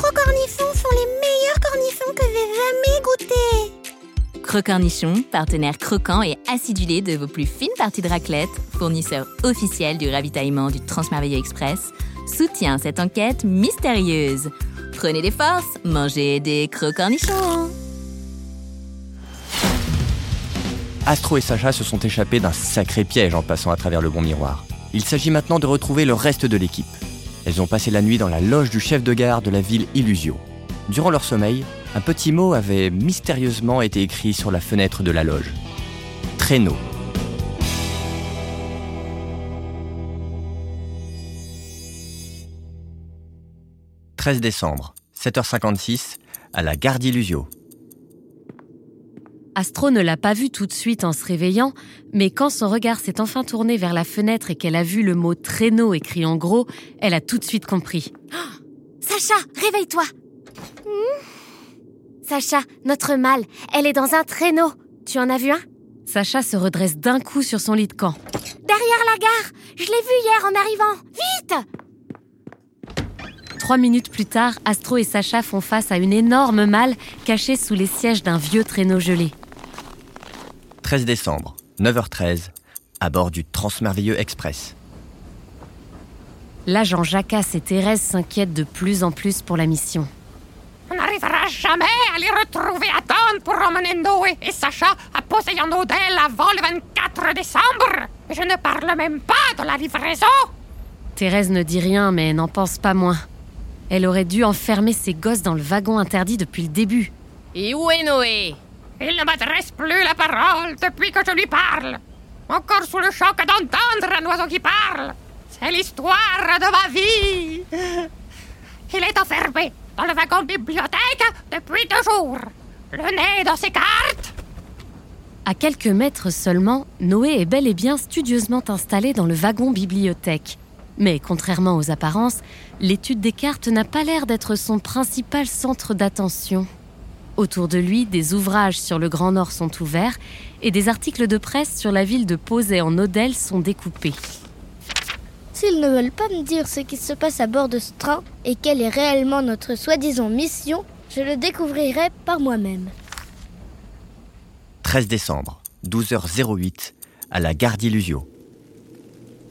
Les crocornifons sont les meilleurs cornifons que j'ai jamais goûtés Crocornichon, partenaire croquant et acidulé de vos plus fines parties de raclette, fournisseur officiel du ravitaillement du Transmerveilleux Express, soutient cette enquête mystérieuse. Prenez des forces, mangez des crocornichons. Astro et Sacha se sont échappés d'un sacré piège en passant à travers le bon miroir. Il s'agit maintenant de retrouver le reste de l'équipe. Elles ont passé la nuit dans la loge du chef de gare de la ville Illusio. Durant leur sommeil, un petit mot avait mystérieusement été écrit sur la fenêtre de la loge. Traîneau. « 13 décembre, 7h56, à la gare d'Illusio. Astro ne l'a pas vu tout de suite en se réveillant, mais quand son regard s'est enfin tourné vers la fenêtre et qu'elle a vu le mot traîneau écrit en gros, elle a tout de suite compris. Oh, Sacha, réveille-toi Sacha, notre mâle, elle est dans un traîneau. Tu en as vu un? Sacha se redresse d'un coup sur son lit de camp. Derrière la gare Je l'ai vu hier en arrivant Vite Trois minutes plus tard, Astro et Sacha font face à une énorme malle cachée sous les sièges d'un vieux traîneau gelé. 13 décembre, 9h13, à bord du Transmerveilleux Express. L'agent Jacasse et Thérèse s'inquiètent de plus en plus pour la mission. On n'arrivera jamais à les retrouver à temps pour emmener Noé et Sacha à Poséidon Odell avant le 24 décembre. Je ne parle même pas de la livraison. Thérèse ne dit rien, mais n'en pense pas moins. Elle aurait dû enfermer ses gosses dans le wagon interdit depuis le début. Et où est Noé? Il ne m'adresse plus la parole depuis que je lui parle. Encore sous le choc d'entendre un oiseau qui parle. C'est l'histoire de ma vie. Il est enfermé dans le wagon bibliothèque depuis deux jours. Le nez dans ses cartes. À quelques mètres seulement, Noé est bel et bien studieusement installé dans le wagon bibliothèque. Mais contrairement aux apparences, l'étude des cartes n'a pas l'air d'être son principal centre d'attention. Autour de lui, des ouvrages sur le Grand Nord sont ouverts et des articles de presse sur la ville de Posey en Odelle sont découpés. S'ils ne veulent pas me dire ce qui se passe à bord de ce train et quelle est réellement notre soi-disant mission, je le découvrirai par moi-même. 13 décembre, 12h08, à la gare d'Illusio.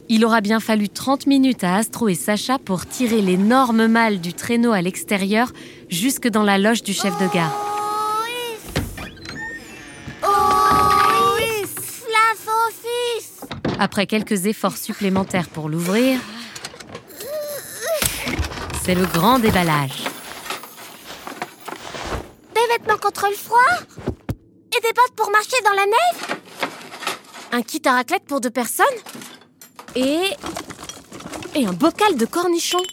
Il aura bien fallu 30 minutes à Astro et Sacha pour tirer l'énorme malle du traîneau à l'extérieur jusque dans la loge du chef de gare. Après quelques efforts supplémentaires pour l'ouvrir, c'est le grand déballage. Des vêtements contre le froid Et des bottes pour marcher dans la neige. Un kit à raclette pour deux personnes Et... Et un bocal de cornichons.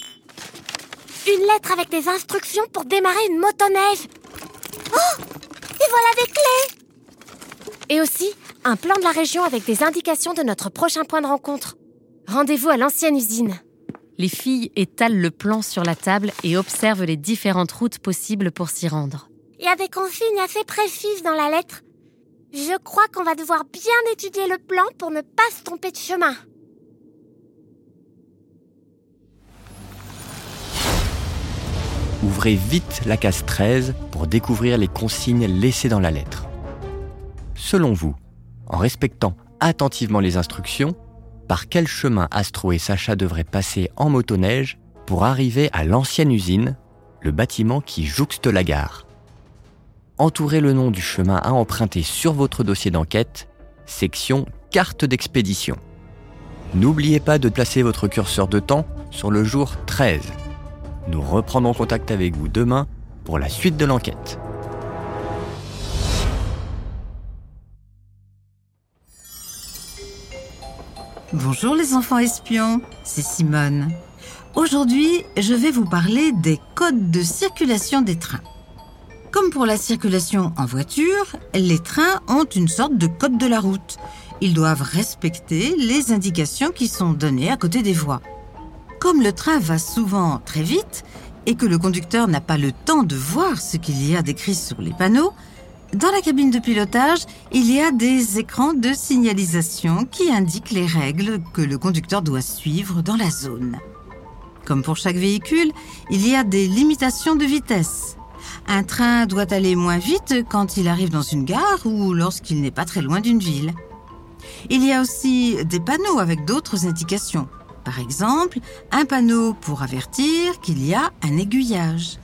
Une lettre avec des instructions pour démarrer une motoneige. Oh Et voilà des clés. Et aussi un plan de la région avec des indications de notre prochain point de rencontre. Rendez-vous à l'ancienne usine. Les filles étalent le plan sur la table et observent les différentes routes possibles pour s'y rendre. Il y a des consignes assez précises dans la lettre. Je crois qu'on va devoir bien étudier le plan pour ne pas se tromper de chemin. Ouvrez vite la case 13 pour découvrir les consignes laissées dans la lettre. Selon vous, en respectant attentivement les instructions, par quel chemin Astro et Sacha devraient passer en motoneige pour arriver à l'ancienne usine, le bâtiment qui jouxte la gare. Entourez le nom du chemin à emprunter sur votre dossier d'enquête, section carte d'expédition. N'oubliez pas de placer votre curseur de temps sur le jour 13. Nous reprendrons contact avec vous demain pour la suite de l'enquête. Bonjour les enfants espions, c'est Simone. Aujourd'hui, je vais vous parler des codes de circulation des trains. Comme pour la circulation en voiture, les trains ont une sorte de code de la route. Ils doivent respecter les indications qui sont données à côté des voies. Comme le train va souvent très vite et que le conducteur n'a pas le temps de voir ce qu'il y a décrit sur les panneaux, dans la cabine de pilotage, il y a des écrans de signalisation qui indiquent les règles que le conducteur doit suivre dans la zone. Comme pour chaque véhicule, il y a des limitations de vitesse. Un train doit aller moins vite quand il arrive dans une gare ou lorsqu'il n'est pas très loin d'une ville. Il y a aussi des panneaux avec d'autres indications. Par exemple, un panneau pour avertir qu'il y a un aiguillage.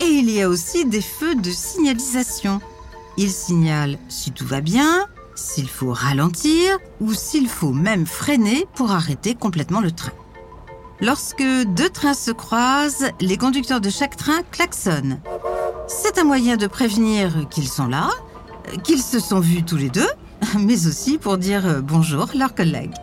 Et il y a aussi des feux de signalisation. Ils signalent si tout va bien, s'il faut ralentir ou s'il faut même freiner pour arrêter complètement le train. Lorsque deux trains se croisent, les conducteurs de chaque train klaxonnent. C'est un moyen de prévenir qu'ils sont là, qu'ils se sont vus tous les deux, mais aussi pour dire bonjour leurs collègues.